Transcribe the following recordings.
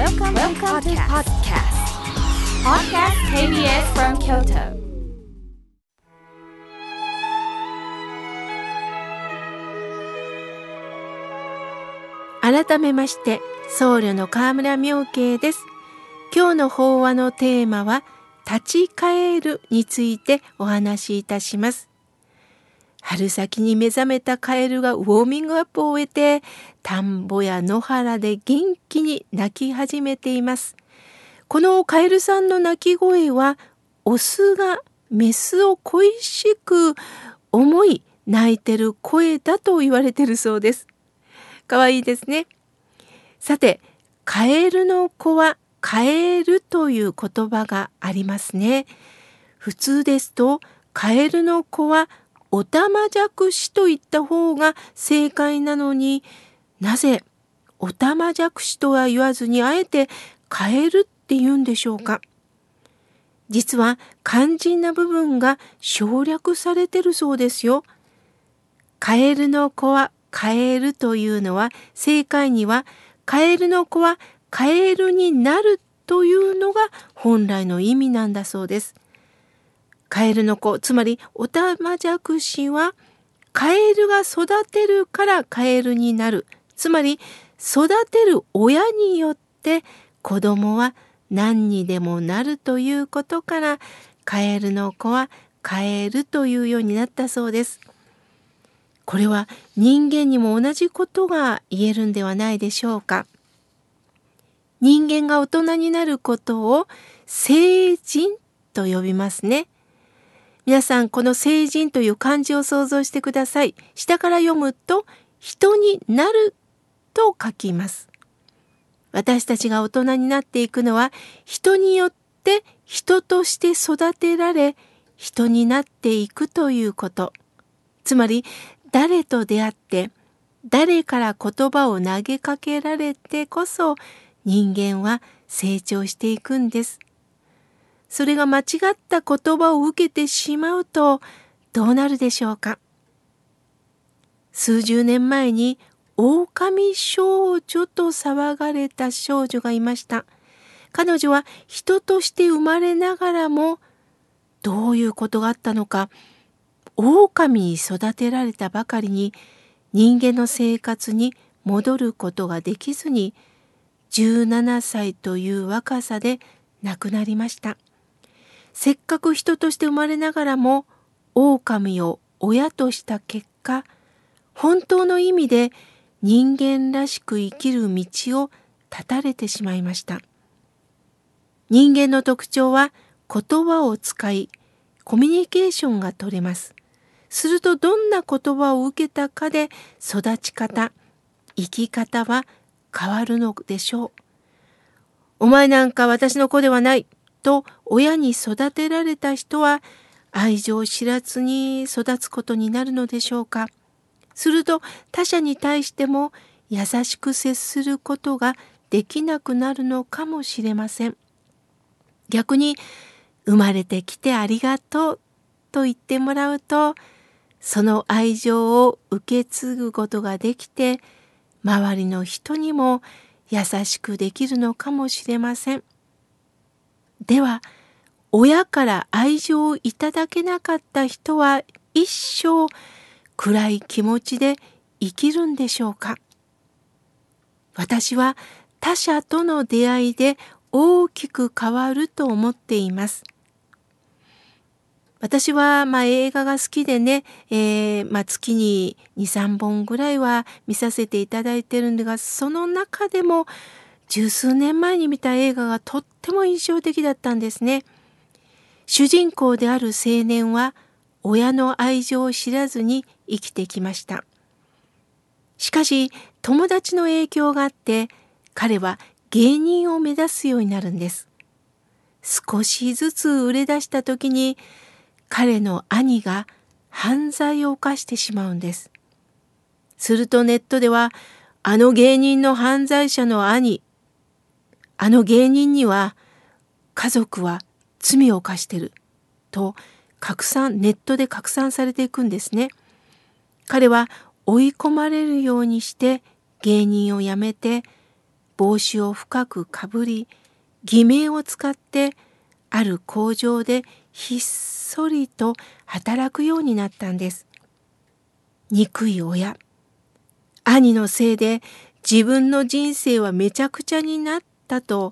Welcome, Welcome to podcast. Podcast KBS from Kyoto. 改めまして僧侶の河村明慶です今日の法話のテーマは立ち返るについてお話しいたします春先に目覚めたカエルがウォーミングアップを終えて田んぼや野原で元気に鳴き始めていますこのカエルさんの鳴き声はオスがメスを恋しく思い泣いてる声だと言われてるそうですかわいいですね。さて、カエルの子はカエルという言葉がありますね。普通ですと、カエルの子はオタマジャクシと言った方が正解なのになぜオタマジャクシとは言わずにあえてカエルって言うんでしょうか？実は肝心な部分が省略されてるそうですよ。カエルの子はカエルというのは正解にはカエルの子はカエルになるというのが本来の意味なんだそうです。カエルの子つまりオタマジャクシはカエルが育てるからカエルになるつまり育てる親によって子供は何にでもなるということからカエルの子はカエルというようになったそうです。これは人間にも同じことが言えるんではないでしょうか。人間が大人になることを成人と呼びますね。皆さんこの成人という漢字を想像してください。下から読むと人になると書きます。私たちが大人になっていくのは人によって人として育てられ人になっていくということ。つまり誰と出会って誰から言葉を投げかけられてこそ人間は成長していくんです。それが間違った言葉を受けてしまうとどうなるでしょうか？数十年前に狼少女と騒がれた少女がいました。彼女は人として生まれながらもどういうことがあったのか狼に育てられたばかりに人間の生活に戻ることができずに17歳という若さで亡くなりました。せっかく人として生まれながらも狼を親とした結果本当の意味で人間らしく生きる道を断たれてしまいました。人間の特徴は言葉を使いコミュニケーションが取れます。するとどんな言葉を受けたかで育ち方生き方は変わるのでしょう。お前なんか私の子ではないと親に育てられた人は愛情を知らずに育つことになるのでしょうか？すると他者に対しても優しく接することができなくなるのかもしれません。逆に生まれてきてありがとうと言ってもらうとその愛情を受け継ぐことができて周りの人にも優しくできるのかもしれません。では親から愛情をいただけなかった人は一生暗い気持ちで生きるんでしょうか？私は他者との出会いで大きく変わると思っています。私はまあ映画が好きでね、えー、まあ、月に2、3本ぐらいは見させていただいてるんですが、その中でも十数年前に見た映画がとっても印象的だったんですね。主人公である青年は親の愛情を知らずに生きてきました。しかし友達の影響があって彼は芸人を目指すようになるんです。少しずつ売れ出した時に彼の兄が犯罪を犯してしまうんです。するとネットではあの芸人の犯罪者の兄あの芸人には家族は罪を犯してると拡散ネットで拡散されていくんですね。彼は追い込まれるようにして芸人を辞めて帽子を深くかぶり偽名を使ってある工場でひっそりと働くようになったんです。憎い親兄のせいで自分の人生はめちゃくちゃになっったと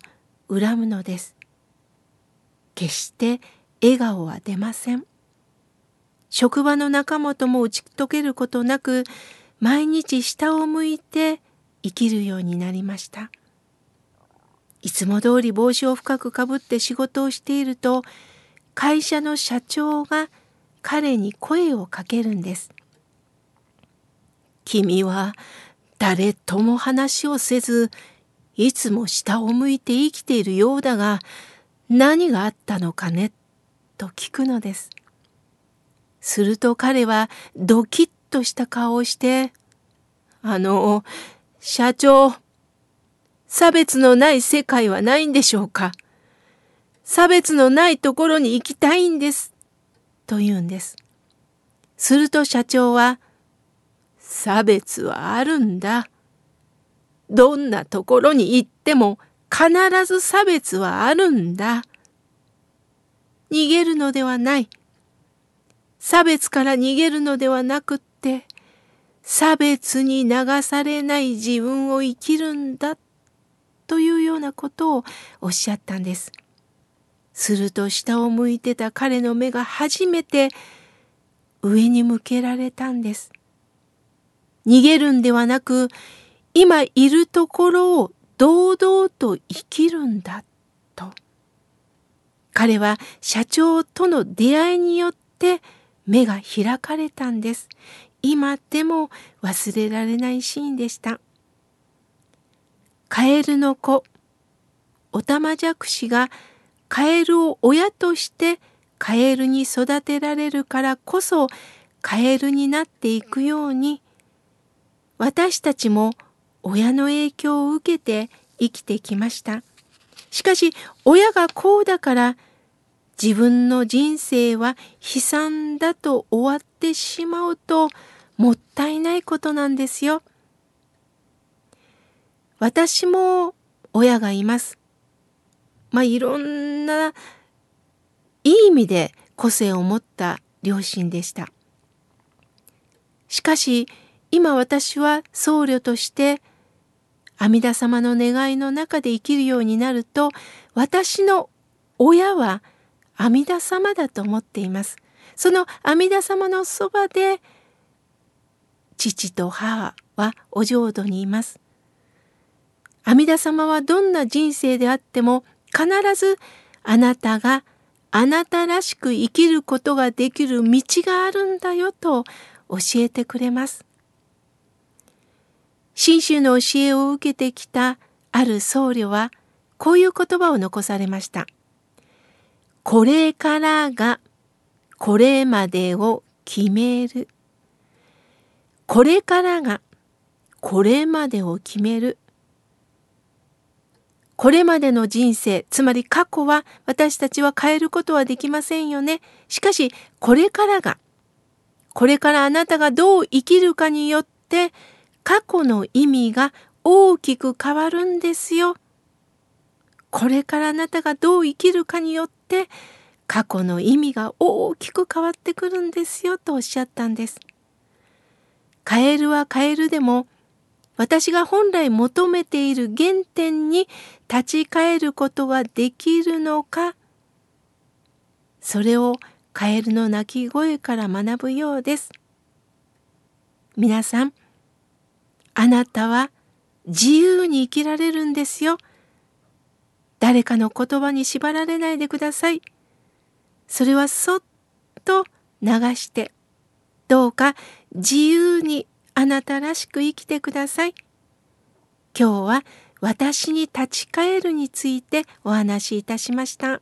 恨むのです。決して笑顔は出ません。職場の仲間とも打ち解けることなく毎日下を向いて生きるようになりました。いつも通り帽子を深くかぶって仕事をしていると会社の社長が彼に声をかけるんです。君は誰とも話をせずいつも下を向いて生きているようだが何があったのかね？と聞くのです。すると彼はドキッとした顔をして、あの、社長、差別のない世界はないんでしょうか？差別のないところに行きたいんです。と言うんです。すると社長は、差別はあるんだ。どんなところに行っても必ず差別はあるんだ。逃げるのではない。差別から逃げるのではなくって、差別に流されない自分を生きるんだというようなことをおっしゃったんです。すると下を向いてた彼の目が初めて上に向けられたんです。逃げるんではなく、今いるところを堂々と生きるんだと。彼は社長との出会いによって目が開かれたんです。今でも忘れられないシーンでした。カエルの子、オタマジャクシがカエルを親としてカエルに育てられるからこそカエルになっていくように私たちも親の影響を受けて生きてきました。しかし親がこうだから自分の人生は悲惨だと終わってしまうともったいないことなんですよ。私も親がいます。まあいろんないい意味で個性を持った両親でした。しかし今私は僧侶として阿弥陀様の願いの中で生きるようになると私の親は阿弥陀様だと思っています。その阿弥陀様のそばで父と母はお浄土にいます。阿弥陀様はどんな人生であっても必ずあなたがあなたらしく生きることができる道があるんだよと教えてくれます。信州の教えを受けてきたある僧侶はこういう言葉を残されました。これからがこれまでを決める。これからがこれまでを決める。これまでの人生、つまり過去は私たちは変えることはできませんよね。しかし、これからが、これからあなたがどう生きるかによって、過去の意味が大きく変わるんですよ。これからあなたがどう生きるかによって過去の意味が大きく変わってくるんですよとおっしゃったんです。カエルはカエルでも私が本来求めている原点に立ち返ることができるのかそれをカエルの鳴き声から学ぶようです。皆さんあなたは自由に生きられるんですよ。誰かの言葉に縛られないでください。それはそっと流して、どうか自由にあなたらしく生きてください。今日は私に立ち返るについてお話しいたしました。